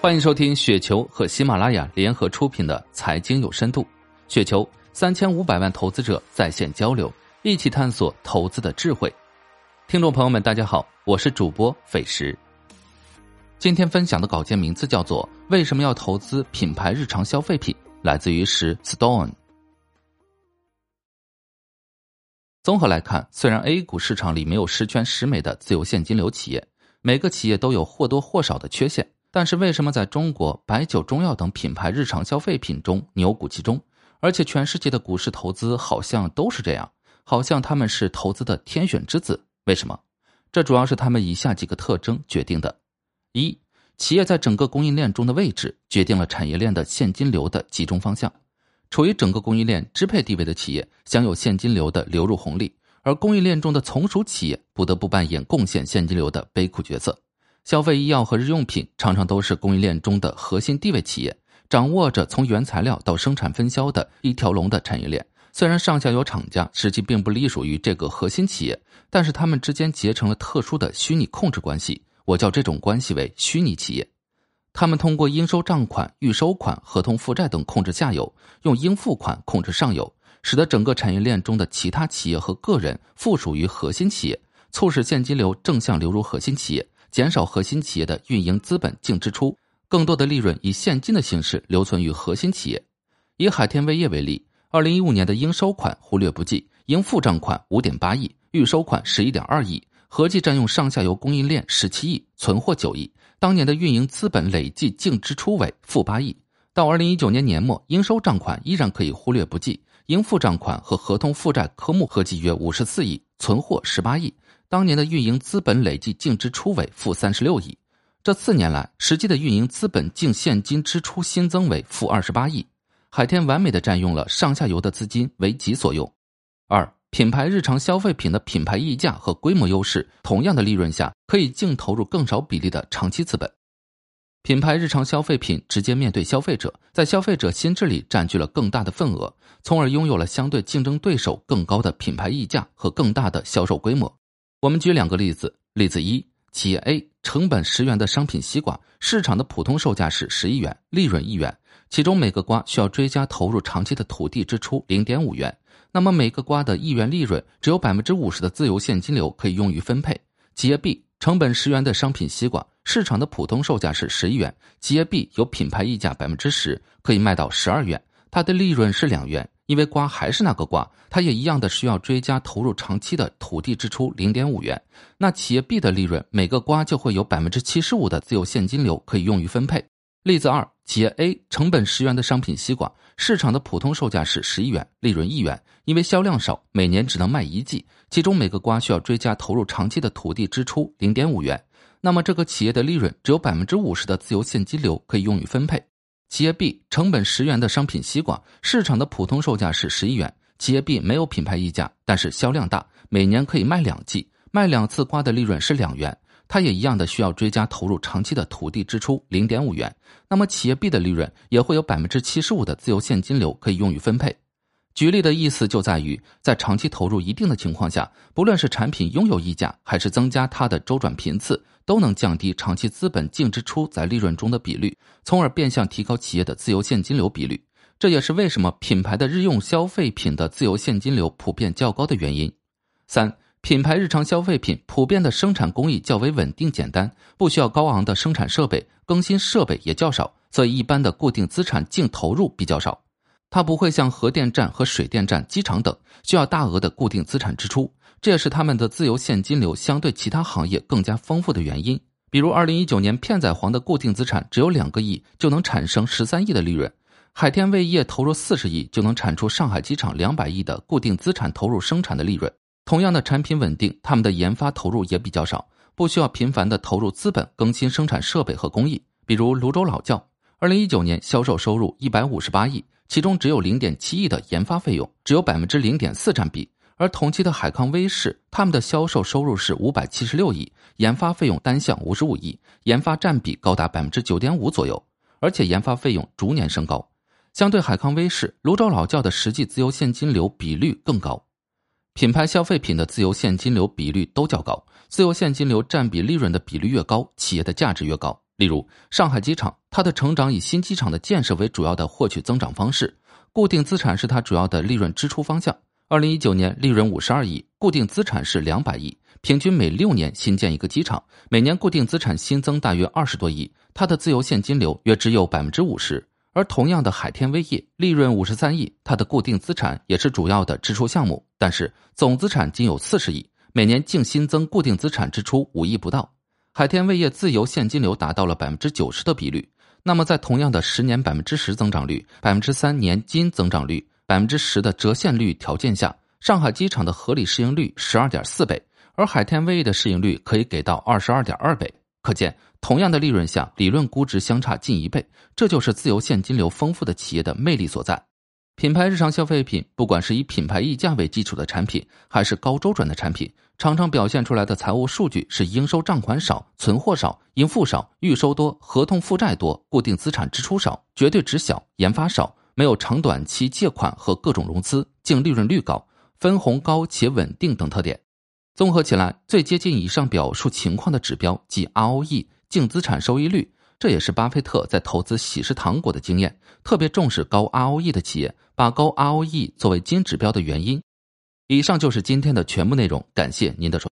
欢迎收听雪球和喜马拉雅联合出品的《财经有深度》，雪球三千五百万投资者在线交流，一起探索投资的智慧。听众朋友们，大家好，我是主播斐石。今天分享的稿件名字叫做《为什么要投资品牌日常消费品》，来自于石 Stone。综合来看，虽然 A 股市场里没有十全十美的自由现金流企业，每个企业都有或多或少的缺陷。但是为什么在中国白酒、中药等品牌日常消费品中牛股集中，而且全世界的股市投资好像都是这样，好像他们是投资的天选之子？为什么？这主要是他们以下几个特征决定的：一、企业在整个供应链中的位置决定了产业链的现金流的集中方向。处于整个供应链支配地位的企业享有现金流的流入红利，而供应链中的从属企业不得不扮演贡献现金流的悲苦角色。消费医药和日用品常常都是供应链中的核心地位企业，掌握着从原材料到生产分销的一条龙的产业链。虽然上下游厂家实际并不隶属于这个核心企业，但是他们之间结成了特殊的虚拟控制关系。我叫这种关系为虚拟企业。他们通过应收账款、预收款、合同负债等控制下游，用应付款控制上游，使得整个产业链中的其他企业和个人附属于核心企业，促使现金流正向流入核心企业。减少核心企业的运营资本净支出，更多的利润以现金的形式留存于核心企业。以海天味业为例，二零一五年的应收款忽略不计，应付账款五点八亿，预收款十一点二亿，合计占用上下游供应链十七亿，存货九亿。当年的运营资本累计净支出为负八亿。到二零一九年年末，应收账款依然可以忽略不计，应付账款和合同负债科目合计约五十四亿，存货十八亿。当年的运营资本累计净支出为负三十六亿，这四年来实际的运营资本净现金支出新增为负二十八亿。海天完美的占用了上下游的资金为己所用。二、品牌日常消费品的品牌溢价和规模优势，同样的利润下可以净投入更少比例的长期资本。品牌日常消费品直接面对消费者，在消费者心智里占据了更大的份额，从而拥有了相对竞争对手更高的品牌溢价和更大的销售规模。我们举两个例子。例子一：企业 A 成本十元的商品西瓜，市场的普通售价是十一元，利润一元。其中每个瓜需要追加投入长期的土地支出零点五元。那么每个瓜的一元利润，只有百分之五十的自由现金流可以用于分配。企业 B 成本十元的商品西瓜，市场的普通售价是十一元，企业 B 有品牌溢价百分之十，可以卖到十二元，它的利润是两元。因为瓜还是那个瓜，它也一样的需要追加投入长期的土地支出零点五元。那企业 B 的利润，每个瓜就会有百分之七十五的自由现金流可以用于分配。例子二，企业 A 成本十元的商品西瓜，市场的普通售价是十一元，利润一元。因为销量少，每年只能卖一季，其中每个瓜需要追加投入长期的土地支出零点五元。那么这个企业的利润只有百分之五十的自由现金流可以用于分配。企业 B 成本十元的商品西瓜，市场的普通售价是十一元。企业 B 没有品牌溢价，但是销量大，每年可以卖两季，卖两次瓜的利润是两元。它也一样的需要追加投入长期的土地支出零点五元。那么企业 B 的利润也会有百分之七十五的自由现金流可以用于分配。举例的意思就在于，在长期投入一定的情况下，不论是产品拥有溢价，还是增加它的周转频次，都能降低长期资本净支出在利润中的比率，从而变相提高企业的自由现金流比率。这也是为什么品牌的日用消费品的自由现金流普遍较高的原因。三、品牌日常消费品普遍的生产工艺较为稳定简单，不需要高昂的生产设备，更新设备也较少，所以一般的固定资产净投入比较少。它不会像核电站和水电站、机场等需要大额的固定资产支出，这也是他们的自由现金流相对其他行业更加丰富的原因。比如，二零一九年片仔癀的固定资产只有两个亿，就能产生十三亿的利润；海天味业投入四十亿，就能产出上海机场两百亿的固定资产投入生产的利润。同样的产品稳定，他们的研发投入也比较少，不需要频繁的投入资本更新生产设备和工艺。比如泸州老窖，二零一九年销售收入一百五十八亿。其中只有零点七亿的研发费用，只有百分之零点四占比。而同期的海康威视，他们的销售收入是五百七十六亿，研发费用单项五十五亿，研发占比高达百分之九点五左右，而且研发费用逐年升高。相对海康威视，泸州老窖的实际自由现金流比率更高。品牌消费品的自由现金流比率都较高，自由现金流占比利润的比率越高，企业的价值越高。例如，上海机场，它的成长以新机场的建设为主要的获取增长方式，固定资产是它主要的利润支出方向。二零一九年利润五十二亿，固定资产是两百亿，平均每六年新建一个机场，每年固定资产新增大约二十多亿，它的自由现金流约只有百分之五十。而同样的海天威业利润五十三亿，它的固定资产也是主要的支出项目，但是总资产仅有四十亿，每年净新增固定资产支出五亿不到。海天味业自由现金流达到了百分之九十的比率。那么在同样的十年百分之十增长率、百分之三年金增长率、百分之十的折现率条件下，上海机场的合理市盈率十二点四倍，而海天味业的市盈率可以给到二十二点二倍。可见，同样的利润下，理论估值相差近一倍，这就是自由现金流丰富的企业的魅力所在。品牌日常消费品，不管是以品牌溢价为基础的产品，还是高周转的产品，常常表现出来的财务数据是应收账款少、存货少、应付少、预收多、合同负债多、固定资产支出少、绝对值小、研发少、没有长短期借款和各种融资、净利润率高、分红高且稳定等特点。综合起来，最接近以上表述情况的指标即 ROE 净资产收益率，这也是巴菲特在投资喜事糖果的经验，特别重视高 ROE 的企业，把高 ROE 作为金指标的原因。以上就是今天的全部内容，感谢您的收。